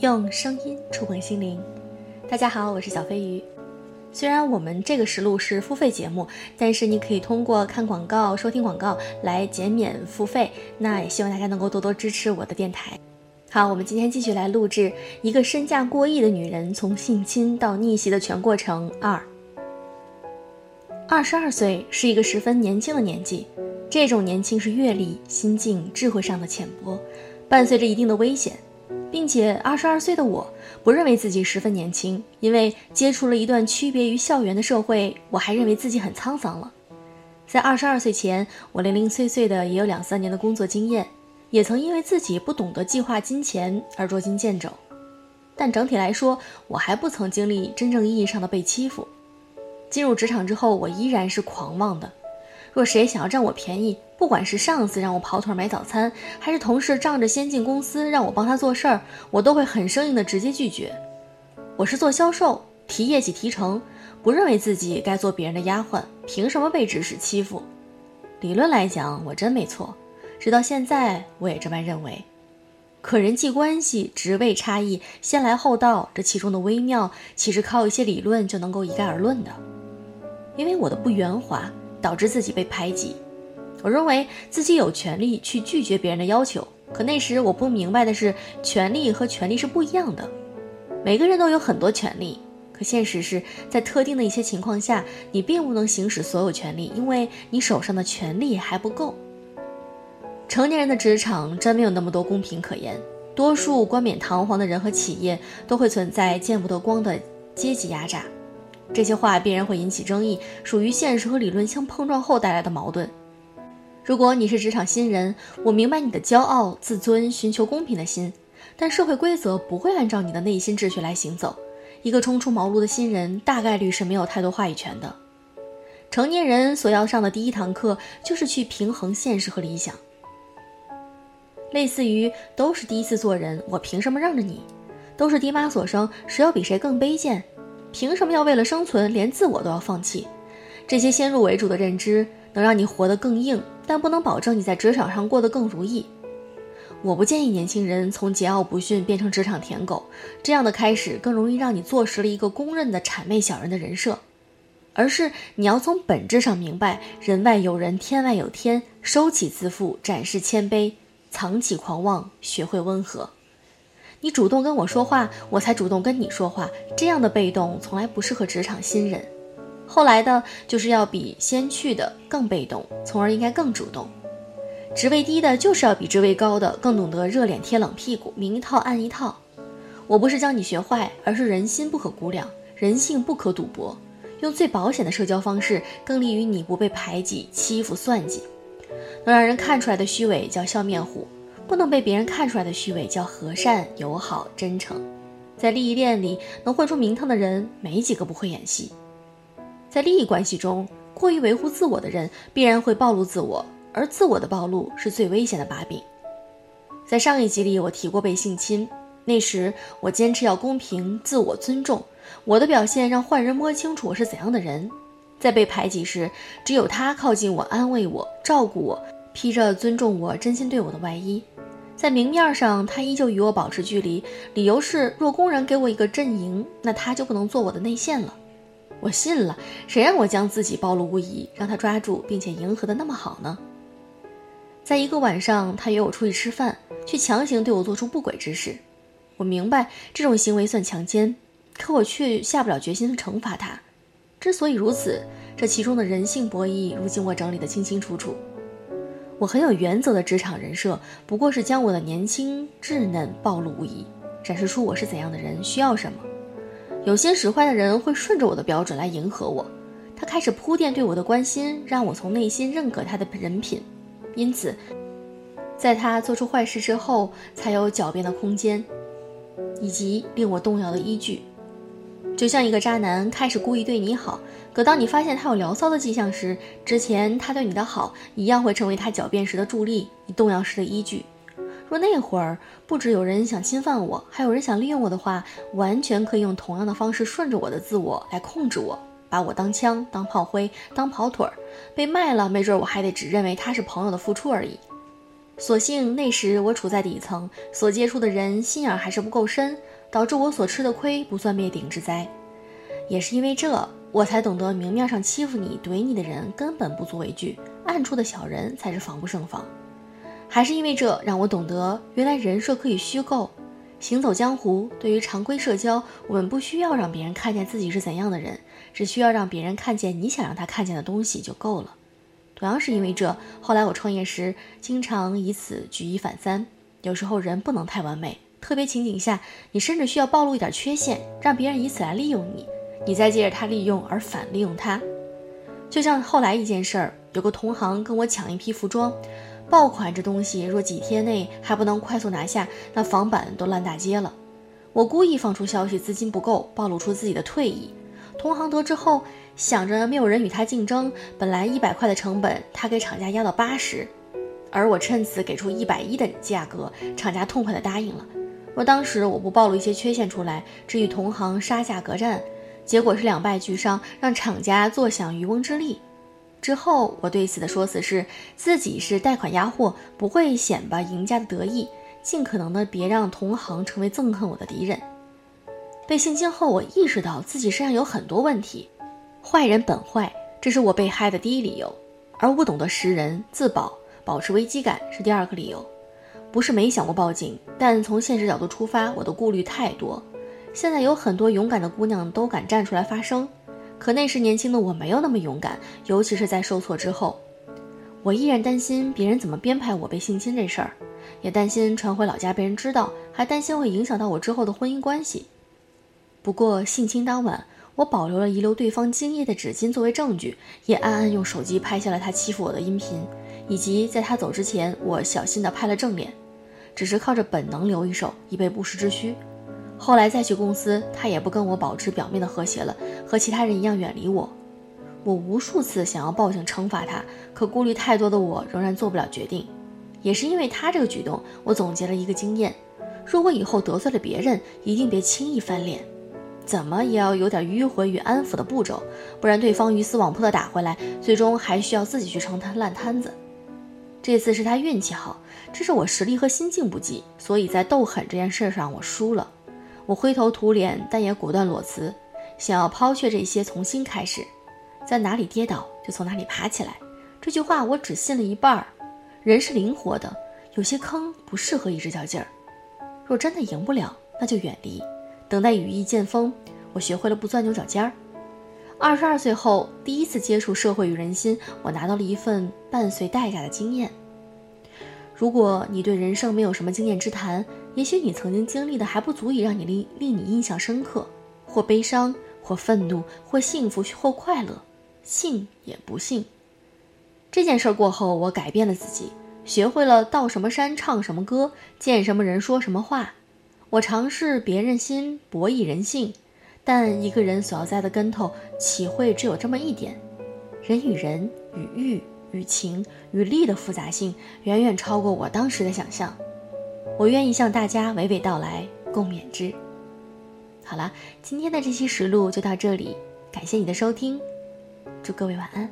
用声音触碰心灵。大家好，我是小飞鱼。虽然我们这个实录是付费节目，但是你可以通过看广告、收听广告来减免付费。那也希望大家能够多多支持我的电台。好，我们今天继续来录制一个身价过亿的女人从性侵到逆袭的全过程二。二十二岁是一个十分年轻的年纪，这种年轻是阅历、心境、智慧上的浅薄，伴随着一定的危险。并且二十二岁的我不认为自己十分年轻，因为接触了一段区别于校园的社会，我还认为自己很沧桑了。在二十二岁前，我零零碎碎的也有两三年的工作经验，也曾因为自己不懂得计划金钱而捉襟见肘，但整体来说，我还不曾经历真正意义上的被欺负。进入职场之后，我依然是狂妄的。若谁想要占我便宜，不管是上司让我跑腿买早餐，还是同事仗着先进公司让我帮他做事儿，我都会很生硬的直接拒绝。我是做销售，提业绩提成，不认为自己该做别人的丫鬟，凭什么被指使欺负？理论来讲，我真没错，直到现在我也这般认为。可人际关系、职位差异、先来后到，这其中的微妙，岂是靠一些理论就能够一概而论的？因为我的不圆滑。导致自己被排挤，我认为自己有权利去拒绝别人的要求。可那时我不明白的是，权利和权利是不一样的。每个人都有很多权利，可现实是在特定的一些情况下，你并不能行使所有权利，因为你手上的权利还不够。成年人的职场真没有那么多公平可言，多数冠冕堂皇的人和企业都会存在见不得光的阶级压榨。这些话必然会引起争议，属于现实和理论相碰撞后带来的矛盾。如果你是职场新人，我明白你的骄傲、自尊、寻求公平的心，但社会规则不会按照你的内心秩序来行走。一个初出茅庐的新人，大概率是没有太多话语权的。成年人所要上的第一堂课，就是去平衡现实和理想。类似于都是第一次做人，我凭什么让着你？都是爹妈所生，谁要比谁更卑贱？凭什么要为了生存连自我都要放弃？这些先入为主的认知能让你活得更硬，但不能保证你在职场上过得更如意。我不建议年轻人从桀骜不驯变成职场舔狗，这样的开始更容易让你坐实了一个公认的谄媚小人的人设。而是你要从本质上明白，人外有人，天外有天，收起自负，展示谦卑，藏起狂妄，学会温和。你主动跟我说话，我才主动跟你说话。这样的被动从来不适合职场新人。后来的就是要比先去的更被动，从而应该更主动。职位低的就是要比职位高的更懂得热脸贴冷屁股，明一套暗一套。我不是教你学坏，而是人心不可估量，人性不可赌博。用最保险的社交方式，更利于你不被排挤、欺负、算计。能让人看出来的虚伪叫笑面虎。不能被别人看出来的虚伪叫和善、友好、真诚。在利益链里能混出名堂的人，没几个不会演戏。在利益关系中，过于维护自我的人必然会暴露自我，而自我的暴露是最危险的把柄。在上一集里，我提过被性侵，那时我坚持要公平、自我尊重，我的表现让坏人摸清楚我是怎样的人。在被排挤时，只有他靠近我、安慰我、照顾我，披着尊重我、真心对我的外衣。在明面上，他依旧与我保持距离，理由是若公然给我一个阵营，那他就不能做我的内线了。我信了，谁让我将自己暴露无遗，让他抓住并且迎合的那么好呢？在一个晚上，他约我出去吃饭，却强行对我做出不轨之事。我明白这种行为算强奸，可我却下不了决心惩罚他。之所以如此，这其中的人性博弈，如今我整理得清清楚楚。我很有原则的职场人设，不过是将我的年轻稚嫩暴露无遗，展示出我是怎样的人，需要什么。有些使坏的人会顺着我的标准来迎合我，他开始铺垫对我的关心，让我从内心认可他的人品。因此，在他做出坏事之后，才有狡辩的空间，以及令我动摇的依据。就像一个渣男开始故意对你好，可当你发现他有聊骚的迹象时，之前他对你的好一样会成为他狡辩时的助力，你动摇时的依据。若那会儿不止有人想侵犯我，还有人想利用我的话，完全可以用同样的方式顺着我的自我来控制我，把我当枪、当炮灰、当跑腿儿。被卖了，没准我还得只认为他是朋友的付出而已。所幸那时我处在底层，所接触的人心眼还是不够深，导致我所吃的亏不算灭顶之灾。也是因为这，我才懂得明面上欺负你、怼你的人根本不足为惧，暗处的小人才是防不胜防。还是因为这，让我懂得原来人设可以虚构。行走江湖，对于常规社交，我们不需要让别人看见自己是怎样的人，只需要让别人看见你想让他看见的东西就够了。同样是因为这，后来我创业时经常以此举一反三。有时候人不能太完美，特别情景下，你甚至需要暴露一点缺陷，让别人以此来利用你，你再借着他利用而反利用他。就像后来一件事儿，有个同行跟我抢一批服装。爆款这东西若几天内还不能快速拿下，那仿版都烂大街了。我故意放出消息，资金不够，暴露出自己的退役。同行得知后，想着没有人与他竞争，本来一百块的成本，他给厂家压到八十，而我趁此给出一百一的价格，厂家痛快的答应了。若当时我不暴露一些缺陷出来，只与同行杀价格战，结果是两败俱伤，让厂家坐享渔翁之利。之后，我对此的说辞是自己是贷款压货，不会显摆赢家的得意，尽可能的别让同行成为憎恨我的敌人。被性侵后，我意识到自己身上有很多问题，坏人本坏，这是我被害的第一理由，而不懂得识人、自保、保持危机感是第二个理由。不是没想过报警，但从现实角度出发，我的顾虑太多。现在有很多勇敢的姑娘都敢站出来发声。可那时年轻的我没有那么勇敢，尤其是在受挫之后，我依然担心别人怎么编排我被性侵这事儿，也担心传回老家被人知道，还担心会影响到我之后的婚姻关系。不过性侵当晚，我保留了遗留对方精液的纸巾作为证据，也暗暗用手机拍下了他欺负我的音频，以及在他走之前，我小心地拍了正脸，只是靠着本能留一手，以备不时之需。后来再去公司，他也不跟我保持表面的和谐了，和其他人一样远离我。我无数次想要报警惩罚他，可顾虑太多的我仍然做不了决定。也是因为他这个举动，我总结了一个经验：如果以后得罪了别人，一定别轻易翻脸，怎么也要有点迂回与安抚的步骤，不然对方鱼死网破的打回来，最终还需要自己去承担烂摊子。这次是他运气好，这是我实力和心境不济，所以在斗狠这件事上我输了。我灰头土脸，但也果断裸辞，想要抛却这些，重新开始，在哪里跌倒就从哪里爬起来。这句话我只信了一半儿。人是灵活的，有些坑不适合一直较劲儿。若真的赢不了，那就远离，等待羽翼渐丰。我学会了不钻牛角尖儿。二十二岁后，第一次接触社会与人心，我拿到了一份伴随代价的经验。如果你对人生没有什么经验之谈，也许你曾经经历的还不足以让你令令你印象深刻，或悲伤，或愤怒，或幸福，或快乐，幸也不幸。这件事过后，我改变了自己，学会了到什么山唱什么歌，见什么人说什么话。我尝试别人心，博弈人性，但一个人所要栽的跟头，岂会只有这么一点？人与人与欲。与情与利的复杂性远远超过我当时的想象，我愿意向大家娓娓道来，共勉之。好了，今天的这期实录就到这里，感谢你的收听，祝各位晚安。